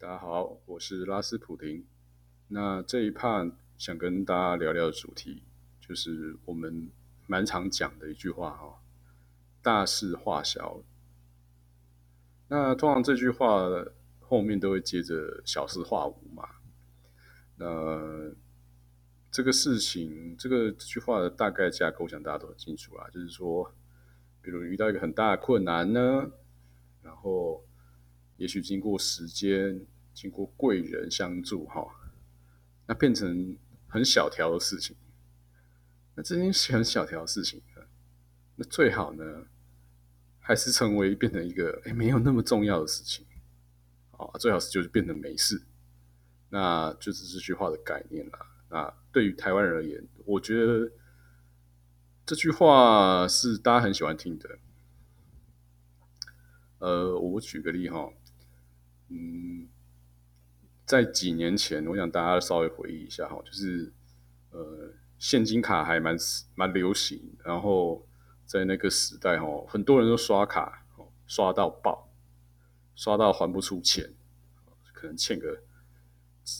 大家好，我是拉斯普廷。那这一 part 想跟大家聊聊的主题，就是我们蛮常讲的一句话哈：“大事化小。”那通常这句话后面都会接着“小事化无”嘛。那这个事情，这个这句话的大概架构，想大家都很清楚啦，就是说，比如遇到一个很大的困难呢，然后。也许经过时间，经过贵人相助，哈，那变成很小条的事情。那这件很小条的事情，那最好呢，还是成为变成一个哎没有那么重要的事情，啊，最好是就是变成没事。那就是这句话的概念啦。那对于台湾人而言，我觉得这句话是大家很喜欢听的。呃，我举个例哈。嗯，在几年前，我想大家稍微回忆一下哈，就是呃，现金卡还蛮蛮流行，然后在那个时代哈，很多人都刷卡，刷到爆，刷到还不出钱，可能欠个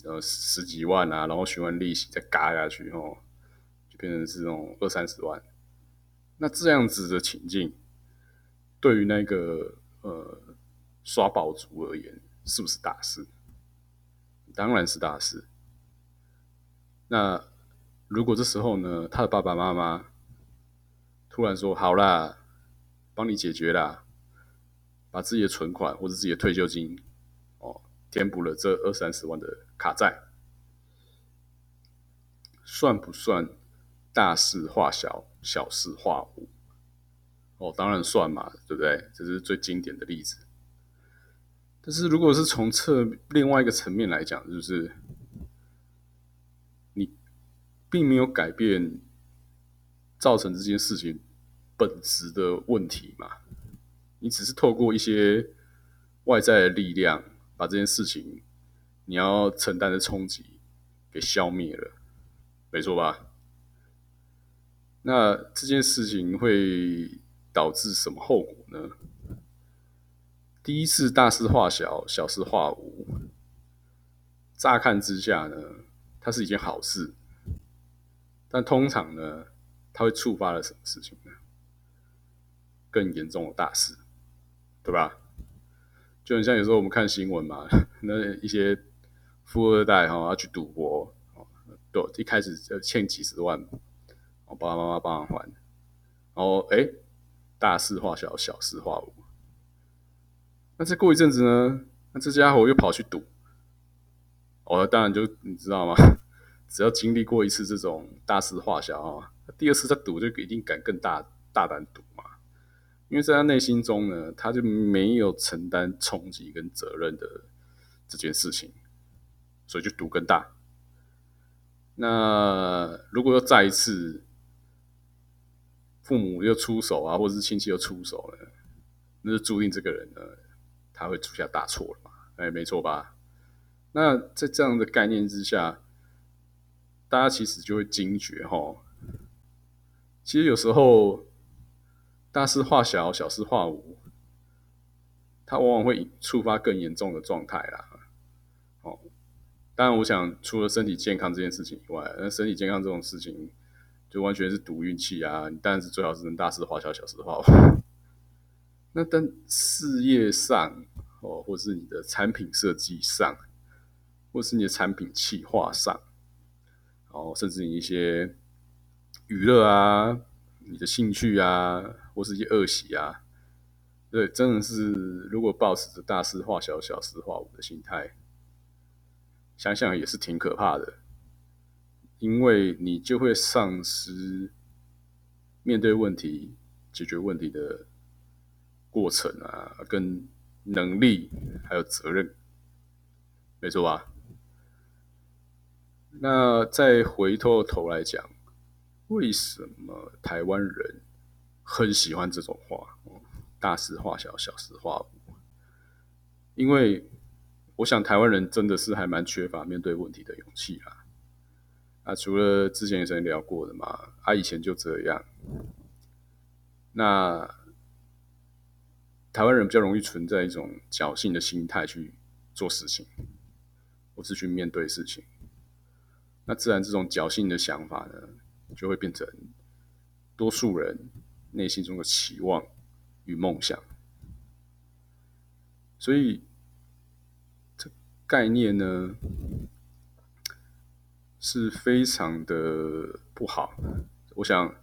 呃十几万啊，然后循环利息再嘎下去哦，就变成是那种二三十万。那这样子的情境，对于那个呃刷宝族而言，是不是大事？当然是大事。那如果这时候呢，他的爸爸妈妈突然说：“好啦，帮你解决啦，把自己的存款或者自己的退休金哦，填补了这二三十万的卡债，算不算大事化小，小事化无？”哦，当然算嘛，对不对？这是最经典的例子。但是，如果是从侧另外一个层面来讲，就是你并没有改变造成这件事情本质的问题嘛？你只是透过一些外在的力量，把这件事情你要承担的冲击给消灭了，没错吧？那这件事情会导致什么后果呢？第一次大事化小，小事化无。乍看之下呢，它是一件好事，但通常呢，它会触发了什么事情呢？更严重的大事，对吧？就很像有时候我们看新闻嘛，那一些富二代哈要去赌博，对，一开始就欠几十万，我爸爸妈妈帮他还，然后哎，大事化小，小事化无。那再过一阵子呢？那这家伙又跑去赌，哦，当然就你知道吗？只要经历过一次这种大事化小啊，第二次再赌就一定敢更大大胆赌嘛。因为在他内心中呢，他就没有承担冲击跟责任的这件事情，所以就赌更大。那如果又再一次父母又出手啊，或者是亲戚又出手了，那就注定这个人呢。他会出下大错了嘛？哎，没错吧？那在这样的概念之下，大家其实就会惊觉哈，其实有时候大事化小，小事化无，它往往会触发更严重的状态啦。哦，当然，我想除了身体健康这件事情以外，那身体健康这种事情就完全是赌运气啊！你当然是最好是能大事化小，小事化无。那但事业上哦，或是你的产品设计上，或是你的产品企划上，哦，甚至你一些娱乐啊，你的兴趣啊，或是一些恶习啊，对，真的是如果保持着大事化小、小事化无的心态，想想也是挺可怕的，因为你就会丧失面对问题、解决问题的。过程啊，跟能力还有责任，没错吧？那再回过头来讲，为什么台湾人很喜欢这种话？大事化小，小事化无。因为我想台湾人真的是还蛮缺乏面对问题的勇气啦。啊，除了之前有人聊过的嘛，他以前就这样。那。台湾人比较容易存在一种侥幸的心态去做事情，或是去面对事情。那自然这种侥幸的想法呢，就会变成多数人内心中的期望与梦想。所以，这概念呢是非常的不好。我想，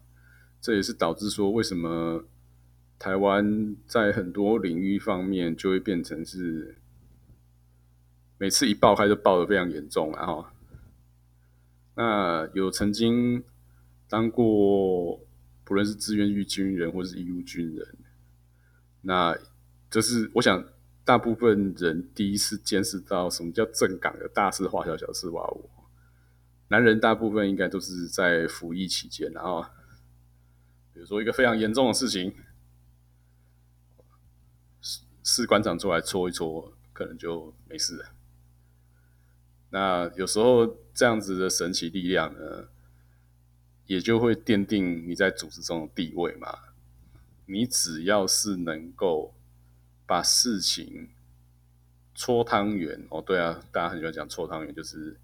这也是导致说为什么。台湾在很多领域方面就会变成是每次一爆开就爆的非常严重，然后那有曾经当过不论是志愿役军人或是义务军人，那这是我想大部分人第一次见识到什么叫正港的大事化小，小事化无。男人大部分应该都是在服役期间，然后比如说一个非常严重的事情。士官长出来搓一搓，可能就没事了。那有时候这样子的神奇力量呢，也就会奠定你在组织中的地位嘛。你只要是能够把事情搓汤圆哦，对啊，大家很喜欢讲搓汤圆，就是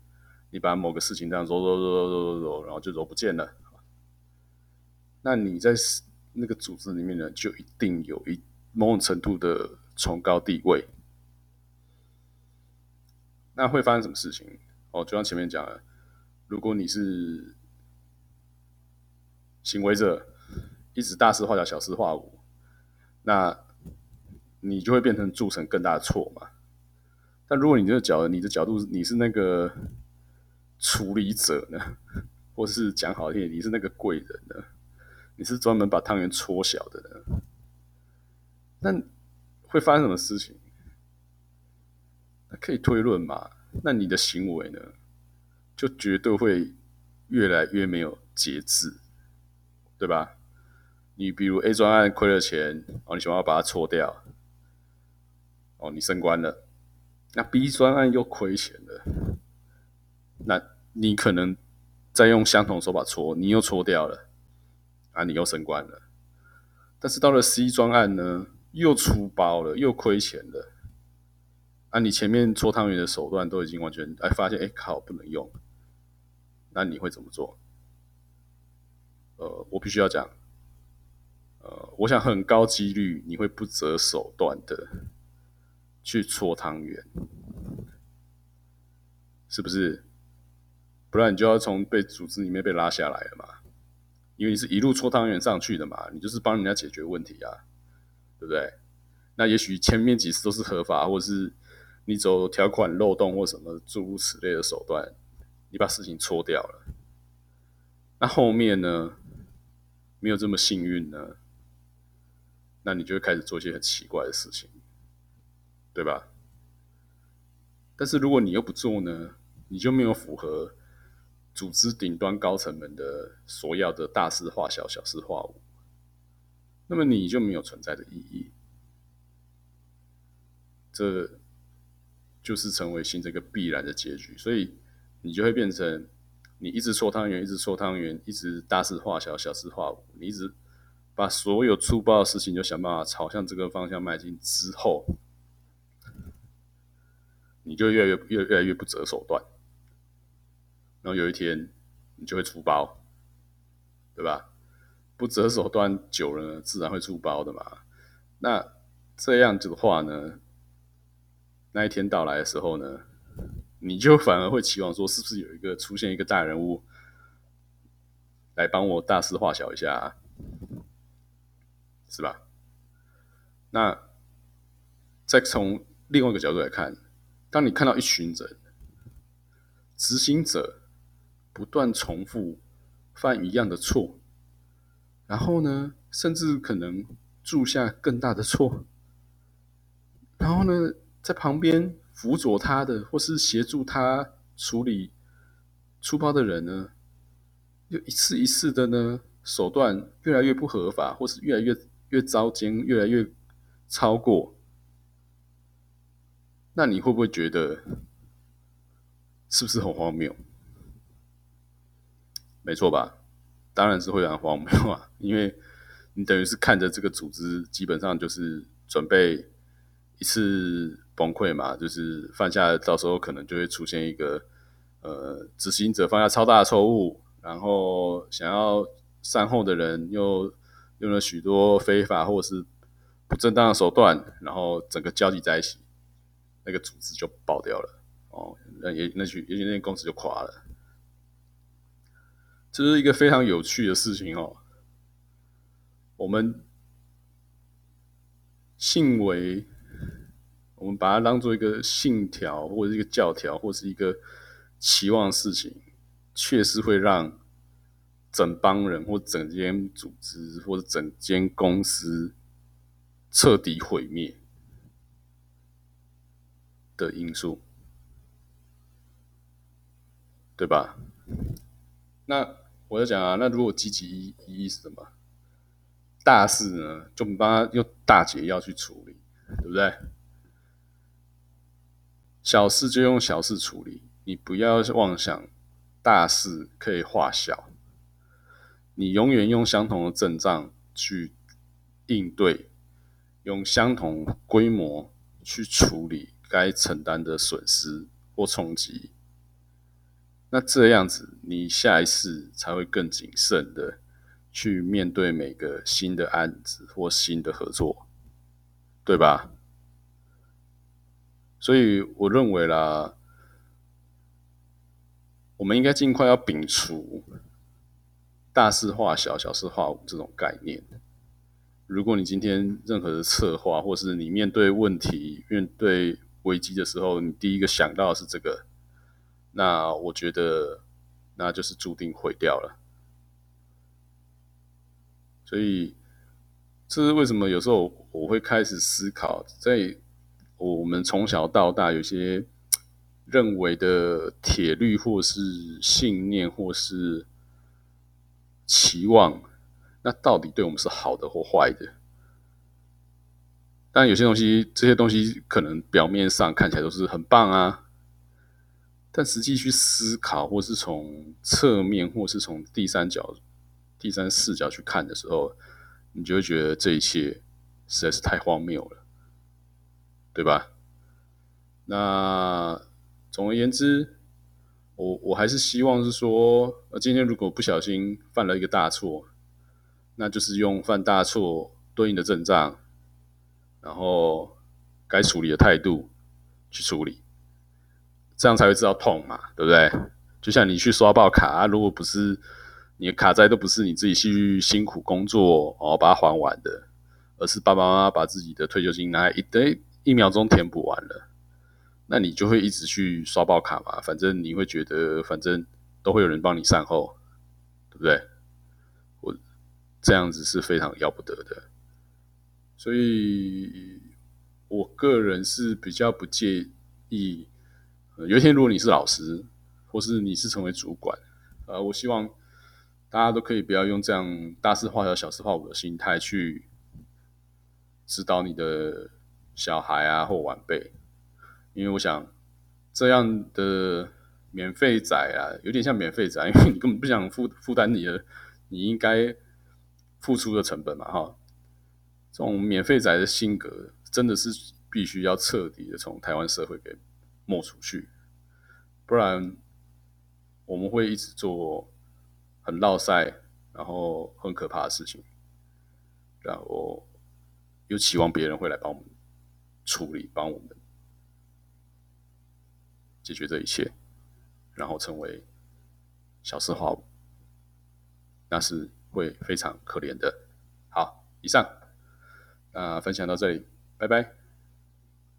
你把某个事情这样揉揉揉揉揉揉揉，然后就揉不见了。那你在那个组织里面呢，就一定有一某种程度的。崇高地位，那会发生什么事情？哦，就像前面讲的，如果你是行为者，一直大事化小，小事化无，那你就会变成铸成更大的错嘛。但如果你这个角，你的角度，你是那个处理者呢，或是讲好听，你是那个贵人呢，你是专门把汤圆搓小的呢，那。会发生什么事情？可以推论嘛？那你的行为呢，就绝对会越来越没有节制，对吧？你比如 A 专案亏了钱，哦，你想要把它搓掉，哦，你升官了。那 B 专案又亏钱了，那你可能再用相同手法搓，你又搓掉了，啊，你又升官了。但是到了 C 专案呢？又出包了，又亏钱了。啊，你前面搓汤圆的手段都已经完全哎，发现哎靠，不能用。那你会怎么做？呃，我必须要讲，呃，我想很高几率你会不择手段的去搓汤圆，是不是？不然你就要从被组织里面被拉下来了嘛？因为你是一路搓汤圆上去的嘛，你就是帮人家解决问题啊。对不对？那也许前面几次都是合法，或者是你走条款漏洞或什么诸如此类的手段，你把事情搓掉了。那后面呢，没有这么幸运呢，那你就会开始做一些很奇怪的事情，对吧？但是如果你又不做呢，你就没有符合组织顶端高层们的所要的大事化小，小事化无。那么你就没有存在的意义，这就是成为新这个必然的结局。所以你就会变成你一直搓汤圆，一直搓汤圆，一直大事化小，小事化无。你一直把所有粗暴的事情就想办法朝向这个方向迈进之后，你就越来越越越来越不择手段，然后有一天你就会出包，对吧？不择手段久了，自然会出包的嘛。那这样子的话呢，那一天到来的时候呢，你就反而会期望说，是不是有一个出现一个大人物来帮我大事化小一下，是吧？那再从另外一个角度来看，当你看到一群人执行者不断重复犯一样的错。然后呢，甚至可能铸下更大的错。然后呢，在旁边辅佐他的，或是协助他处理粗暴的人呢，又一次一次的呢，手段越来越不合法，或是越来越越糟践，越来越超过。那你会不会觉得，是不是很荒谬？没错吧？当然是会很荒谬啊，因为你等于是看着这个组织基本上就是准备一次崩溃嘛，就是犯下到时候可能就会出现一个呃执行者犯下超大的错误，然后想要善后的人又用了许多非法或者是不正当的手段，然后整个交集在一起，那个组织就爆掉了哦，那也那许也许那间公司就垮了。这是一个非常有趣的事情哦。我们信为，我们把它当做一个信条，或者一个教条，或是一个期望事情，确实会让整帮人或整间组织或者整间公司彻底毁灭的因素，对吧？那。我就讲啊，那如果积极意意义是什么？大事呢，就帮他用大解药去处理，对不对？小事就用小事处理，你不要妄想大事可以化小。你永远用相同的阵仗去应对，用相同规模去处理该承担的损失或冲击。那这样子，你下一次才会更谨慎的去面对每个新的案子或新的合作，对吧？所以我认为啦，我们应该尽快要摒除大事化小、小事化无这种概念。如果你今天任何的策划，或是你面对问题、面对危机的时候，你第一个想到的是这个。那我觉得，那就是注定毁掉了。所以，这是为什么有时候我会开始思考，在我们从小到大有些认为的铁律，或是信念，或是期望，那到底对我们是好的或坏的？但有些东西，这些东西可能表面上看起来都是很棒啊。但实际去思考，或是从侧面，或是从第三角、第三视角去看的时候，你就会觉得这一切实在是太荒谬了，对吧？那总而言之，我我还是希望是说，呃，今天如果不小心犯了一个大错，那就是用犯大错对应的阵仗，然后该处理的态度去处理。这样才会知道痛嘛，对不对？就像你去刷爆卡啊，如果不是你的卡债都不是你自己去辛苦工作哦把它还完的，而是爸爸妈妈把自己的退休金拿来一堆一秒钟填补完了，那你就会一直去刷爆卡嘛。反正你会觉得，反正都会有人帮你善后，对不对？我这样子是非常要不得的，所以我个人是比较不介意。有一天，如果你是老师，或是你是成为主管，呃，我希望大家都可以不要用这样大事化小、小事化无的心态去指导你的小孩啊或晚辈，因为我想这样的免费仔啊，有点像免费仔，因为你根本不想负负担你的你应该付出的成本嘛，哈。这种免费仔的性格，真的是必须要彻底的从台湾社会给。抹出去，不然我们会一直做很绕塞，然后很可怕的事情，然后又期望别人会来帮我们处理，帮我们解决这一切，然后成为小事化无，那是会非常可怜的。好，以上，那分享到这里，拜拜。